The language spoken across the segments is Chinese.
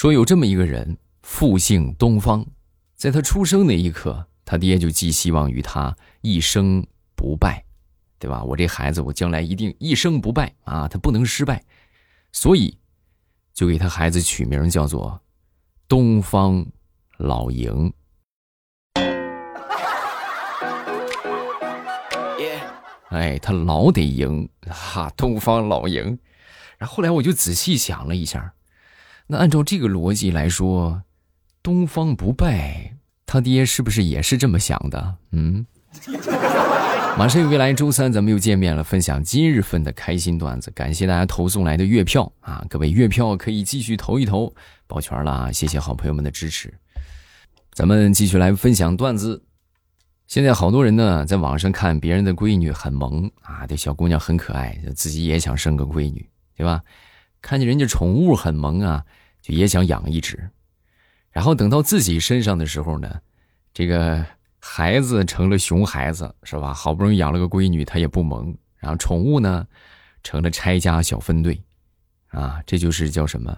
说有这么一个人，复姓东方，在他出生那一刻，他爹就寄希望于他一生不败，对吧？我这孩子，我将来一定一生不败啊，他不能失败，所以就给他孩子取名叫做东方老赢。哎，他老得赢哈，东方老赢。然后后来我就仔细想了一下，那按照这个逻辑来说，东方不败，他爹是不是也是这么想的？嗯。马上又来周三，咱们又见面了，分享今日份的开心段子。感谢大家投送来的月票啊，各位月票可以继续投一投，保全了，谢谢好朋友们的支持。咱们继续来分享段子。现在好多人呢，在网上看别人的闺女很萌啊，这小姑娘很可爱，自己也想生个闺女，对吧？看见人家宠物很萌啊，就也想养一只。然后等到自己身上的时候呢，这个孩子成了熊孩子，是吧？好不容易养了个闺女，她也不萌。然后宠物呢，成了拆家小分队，啊，这就是叫什么？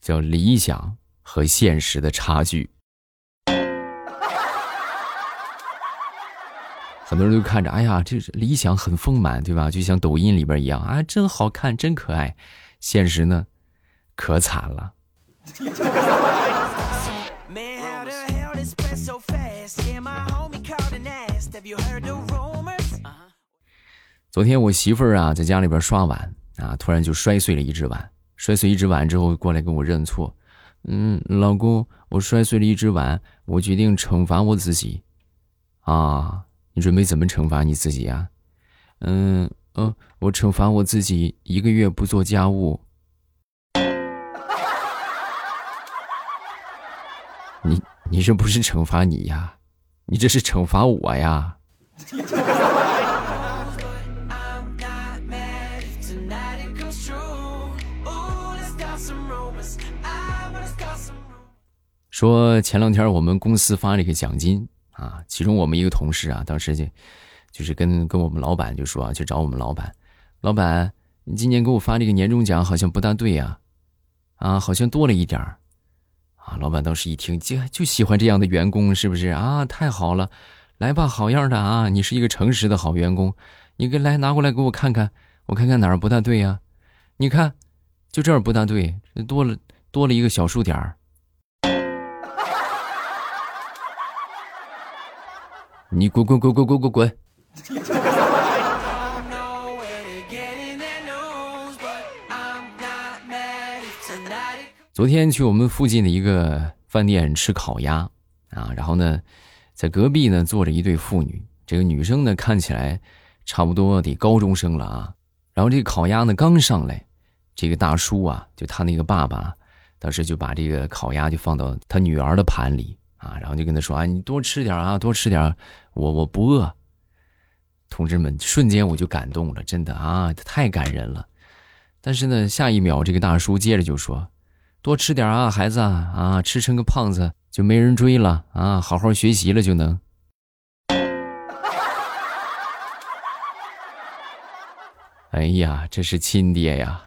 叫理想和现实的差距。很多人都看着，哎呀，这理想很丰满，对吧？就像抖音里边一样啊，真好看，真可爱。现实呢，可惨了。昨天我媳妇儿啊，在家里边刷碗啊，突然就摔碎了一只碗。摔碎一只碗之后，过来跟我认错。嗯，老公，我摔碎了一只碗，我决定惩罚我自己。啊。你准备怎么惩罚你自己呀？嗯嗯，我惩罚我自己一个月不做家务。你你这不是惩罚你呀，你这是惩罚我呀。说前两天我们公司发了一个奖金。啊，其中我们一个同事啊，当时就，就是跟跟我们老板就说啊，去找我们老板，老板，你今年给我发这个年终奖好像不大对呀，啊，好像多了一点儿，啊，老板当时一听，就就喜欢这样的员工，是不是啊？太好了，来吧，好样的啊，你是一个诚实的好员工，你给来拿过来给我看看，我看看哪儿不大对呀？你看，就这儿不大对，多了多了一个小数点儿。你滚滚滚滚滚滚滚！昨天去我们附近的一个饭店吃烤鸭啊，然后呢，在隔壁呢坐着一对父女，这个女生呢看起来差不多得高中生了啊，然后这个烤鸭呢刚上来，这个大叔啊，就他那个爸爸，当时就把这个烤鸭就放到他女儿的盘里。啊，然后就跟他说啊，你多吃点啊，多吃点，我我不饿。同志们，瞬间我就感动了，真的啊，太感人了。但是呢，下一秒这个大叔接着就说，多吃点啊，孩子啊，吃成个胖子就没人追了啊，好好学习了就能。哎呀，这是亲爹呀！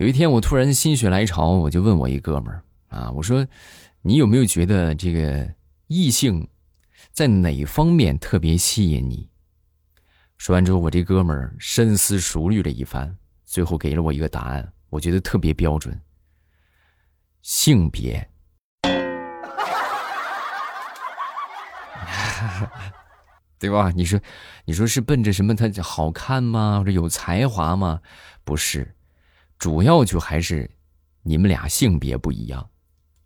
有一天，我突然心血来潮，我就问我一哥们儿啊，我说：“你有没有觉得这个异性在哪方面特别吸引你？”说完之后，我这哥们儿深思熟虑了一番，最后给了我一个答案，我觉得特别标准：性别。对吧？你说，你说是奔着什么？他好看吗？或者有才华吗？不是。主要就还是你们俩性别不一样，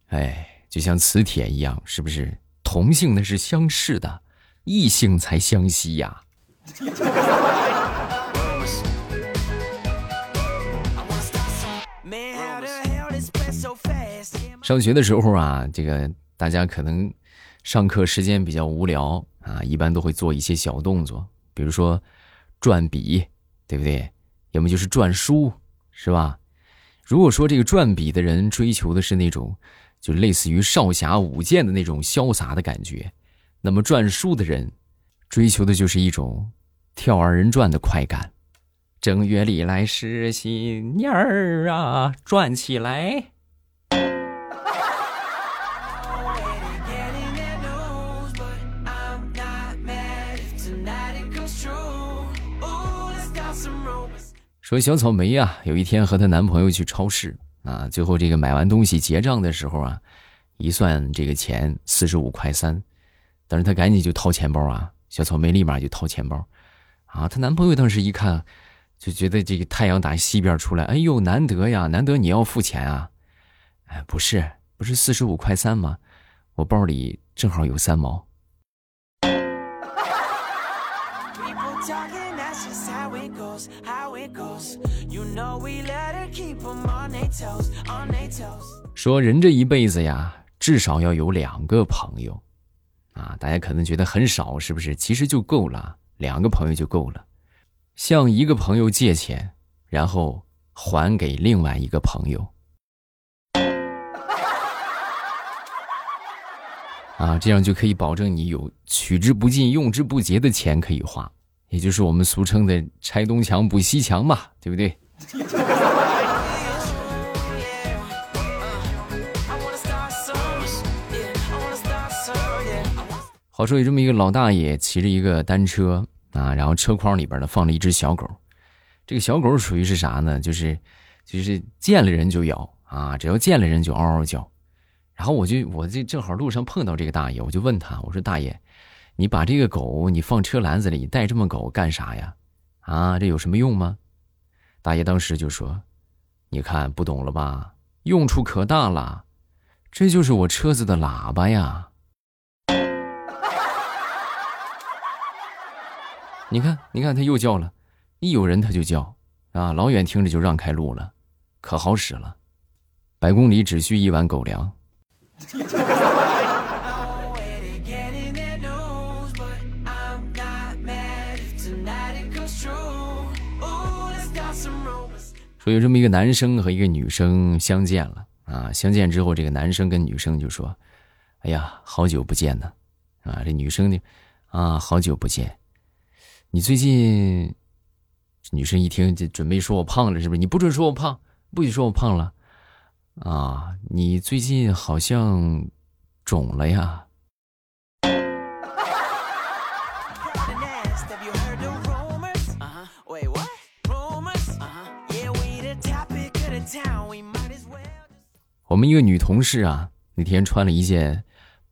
哎，就像磁铁一样，是不是？同性那是相斥的，异性才相吸呀。上学的时候啊，这个大家可能上课时间比较无聊啊，一般都会做一些小动作，比如说转笔，对不对？要么就是转书。是吧？如果说这个转笔的人追求的是那种，就类似于少侠舞剑的那种潇洒的感觉，那么转书的人追求的就是一种跳二人转的快感。正月里来是新年儿啊，转起来。说小草莓呀，有一天和她男朋友去超市啊，最后这个买完东西结账的时候啊，一算这个钱四十五块三，但是她赶紧就掏钱包啊，小草莓立马就掏钱包，啊，她男朋友当时一看，就觉得这个太阳打西边出来，哎呦，难得呀，难得你要付钱啊，哎，不是，不是四十五块三吗？我包里正好有三毛。说人这一辈子呀，至少要有两个朋友，啊，大家可能觉得很少，是不是？其实就够了，两个朋友就够了。向一个朋友借钱，然后还给另外一个朋友，啊，这样就可以保证你有取之不尽、用之不竭的钱可以花。也就是我们俗称的拆东墙补西墙嘛，对不对？话说有这么一个老大爷骑着一个单车啊，然后车筐里边呢放了一只小狗，这个小狗属于是啥呢？就是就是见了人就咬啊，只要见了人就嗷嗷叫。然后我就我这正好路上碰到这个大爷，我就问他，我说大爷。你把这个狗你放车篮子里带这么狗干啥呀？啊，这有什么用吗？大爷当时就说：“你看不懂了吧？用处可大了，这就是我车子的喇叭呀！你看，你看，它又叫了，一有人它就叫，啊，老远听着就让开路了，可好使了，百公里只需一碗狗粮。”说有这么一个男生和一个女生相见了啊，相见之后，这个男生跟女生就说：“哎呀，好久不见呢。”啊，这女生呢，啊，好久不见，你最近？女生一听就准备说我胖了，是不是？你不准说我胖，不许说我胖了，啊，你最近好像肿了呀。我们一个女同事啊，那天穿了一件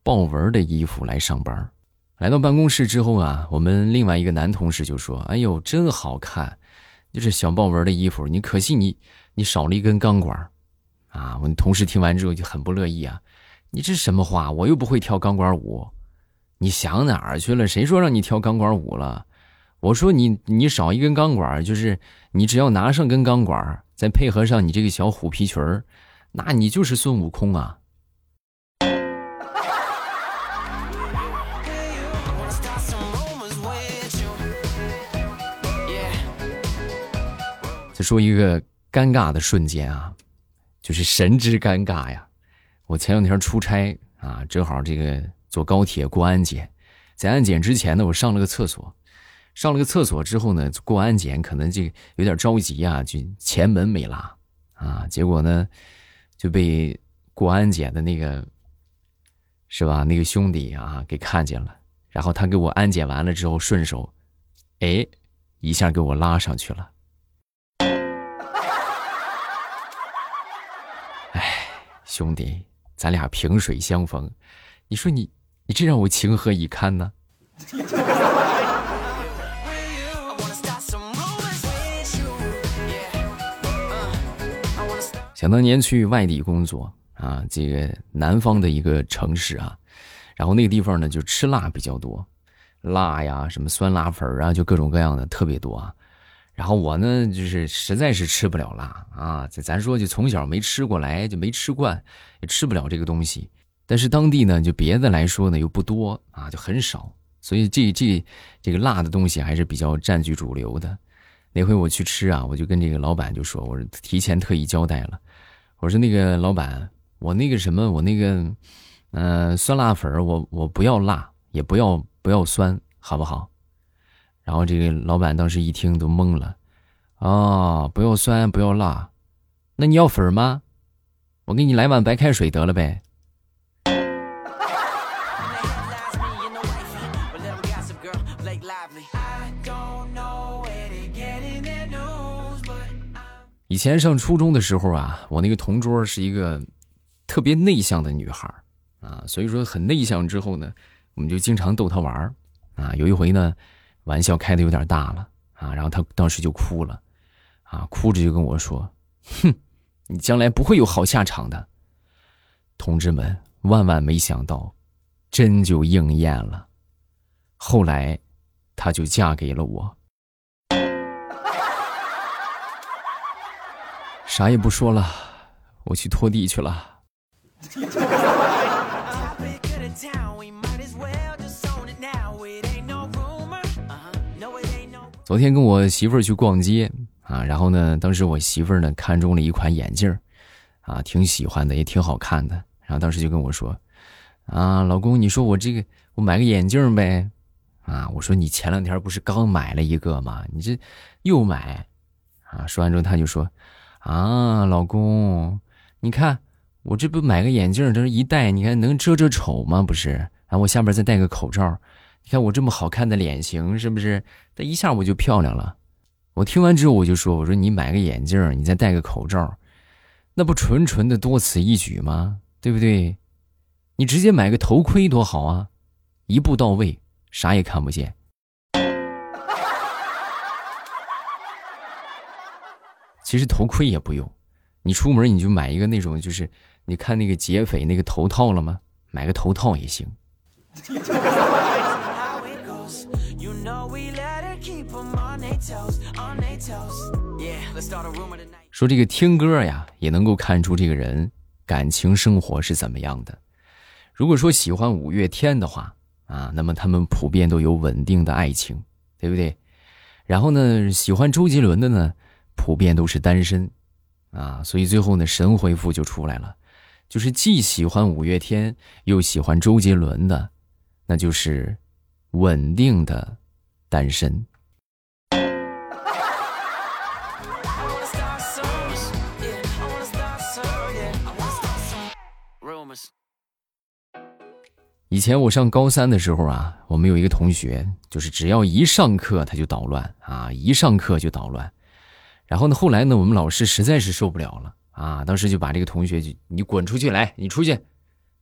豹纹的衣服来上班，来到办公室之后啊，我们另外一个男同事就说：“哎呦，真好看，就是小豹纹的衣服，你可惜你你少了一根钢管啊！”我同事听完之后就很不乐意啊：“你这什么话？我又不会跳钢管舞，你想哪儿去了？谁说让你跳钢管舞了？我说你你少一根钢管，就是你只要拿上根钢管，再配合上你这个小虎皮裙儿。”那你就是孙悟空啊！再说一个尴尬的瞬间啊，就是神之尴尬呀！我前两天出差啊，正好这个坐高铁过安检，在安检之前呢，我上了个厕所，上了个厕所之后呢，过安检可能这有点着急啊，就前门没拉啊，结果呢。就被过安检的那个，是吧？那个兄弟啊，给看见了，然后他给我安检完了之后，顺手，哎，一下给我拉上去了。哎，兄弟，咱俩萍水相逢，你说你，你这让我情何以堪呢？想当年去外地工作啊，这个南方的一个城市啊，然后那个地方呢就吃辣比较多，辣呀，什么酸辣粉啊，就各种各样的特别多啊。然后我呢就是实在是吃不了辣啊，咱说就从小没吃过来就没吃惯，也吃不了这个东西。但是当地呢就别的来说呢又不多啊，就很少，所以这这这个辣的东西还是比较占据主流的。那回我去吃啊，我就跟这个老板就说，我说提前特意交代了。我说那个老板，我那个什么，我那个，嗯，酸辣粉，我我不要辣，也不要不要酸，好不好？然后这个老板当时一听都懵了，哦，不要酸不要辣，那你要粉吗？我给你来碗白开水得了呗。以前上初中的时候啊，我那个同桌是一个特别内向的女孩啊，所以说很内向。之后呢，我们就经常逗她玩啊。有一回呢，玩笑开的有点大了啊，然后她当时就哭了啊，哭着就跟我说：“哼，你将来不会有好下场的。”同志们，万万没想到，真就应验了。后来，她就嫁给了我。啥也不说了，我去拖地去了。昨天跟我媳妇儿去逛街啊，然后呢，当时我媳妇儿呢看中了一款眼镜儿，啊，挺喜欢的，也挺好看的。然后当时就跟我说：“啊，老公，你说我这个我买个眼镜呗？”啊，我说你前两天不是刚买了一个吗？你这又买？啊，说完之后他就说。啊，老公，你看我这不买个眼镜，这是一戴，你看能遮遮丑吗？不是，然后我下边再戴个口罩，你看我这么好看的脸型，是不是？这一下我就漂亮了。我听完之后我就说：“我说你买个眼镜，你再戴个口罩，那不纯纯的多此一举吗？对不对？你直接买个头盔多好啊，一步到位，啥也看不见。”其实头盔也不用，你出门你就买一个那种，就是你看那个劫匪那个头套了吗？买个头套也行。说这个听歌呀，也能够看出这个人感情生活是怎么样的。如果说喜欢五月天的话啊，那么他们普遍都有稳定的爱情，对不对？然后呢，喜欢周杰伦的呢？普遍都是单身，啊，所以最后呢，神回复就出来了，就是既喜欢五月天又喜欢周杰伦的，那就是稳定的单身。以前我上高三的时候啊，我们有一个同学，就是只要一上课他就捣乱啊，一上课就捣乱。然后呢？后来呢？我们老师实在是受不了了啊！当时就把这个同学就你滚出去，来，你出去，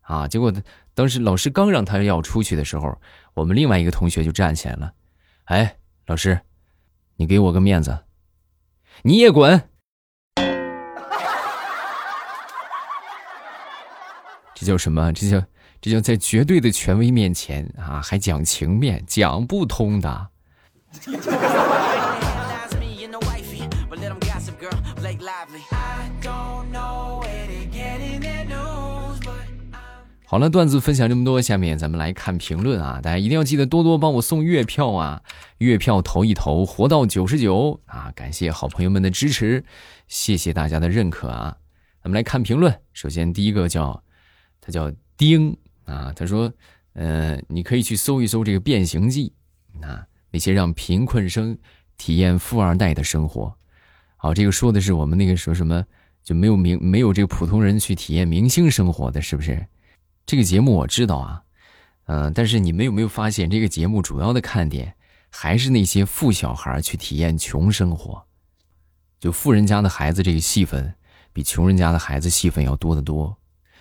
啊！结果当时老师刚让他要出去的时候，我们另外一个同学就站起来了，哎，老师，你给我个面子，你也滚！这叫什么？这叫这叫在绝对的权威面前啊，还讲情面，讲不通的。Lively. I don't know where to get in their news, but. 好了，段子分享这么多，下面咱们来看评论啊！大家一定要记得多多帮我送月票啊！月票投一投，活到九十九啊！感谢好朋友们的支持，谢谢大家的认可啊！咱们来看评论，首先第一个叫他叫丁啊，他说，呃，你可以去搜一搜这个《变形记》啊，那些让贫困生体验富二代的生活。好，这个说的是我们那个说什么就没有明没有这个普通人去体验明星生活的，是不是？这个节目我知道啊，嗯，但是你们有没有发现，这个节目主要的看点还是那些富小孩去体验穷生活，就富人家的孩子这个戏份比穷人家的孩子戏份要多得多，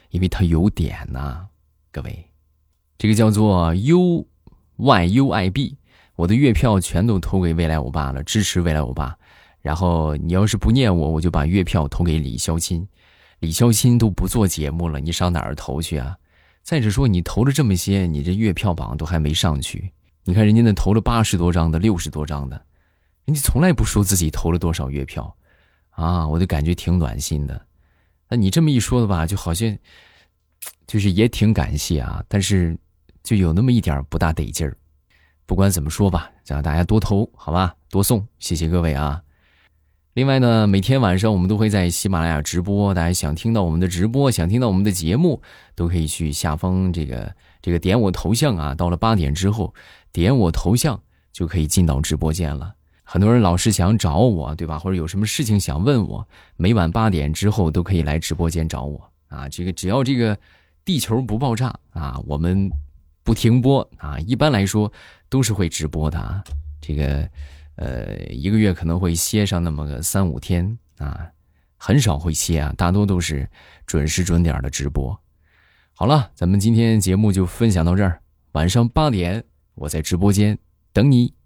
因为他有点呐，各位，这个叫做 U Y U I B，我的月票全都投给未来欧巴了，支持未来欧巴，然后你要是不念我，我就把月票投给李潇钦，李潇钦都不做节目了，你上哪儿投去啊？再者说，你投了这么些，你这月票榜都还没上去。你看人家那投了八十多张的、六十多张的，人家从来不说自己投了多少月票，啊，我就感觉挺暖心的。那你这么一说的吧，就好像就是也挺感谢啊，但是就有那么一点不大得劲儿。不管怎么说吧，让大家多投好吧，多送，谢谢各位啊。另外呢，每天晚上我们都会在喜马拉雅直播，大家想听到我们的直播，想听到我们的节目，都可以去下方这个这个点我头像啊。到了八点之后，点我头像，就可以进到直播间了。很多人老是想找我，对吧？或者有什么事情想问我，每晚八点之后都可以来直播间找我啊。这个只要这个地球不爆炸啊，我们不停播啊。一般来说都是会直播的啊。这个呃，一个月可能会歇上那么个三五天啊，很少会歇啊，大多都是准时准点的直播。好了，咱们今天节目就分享到这儿。晚上八点，我在直播间等你。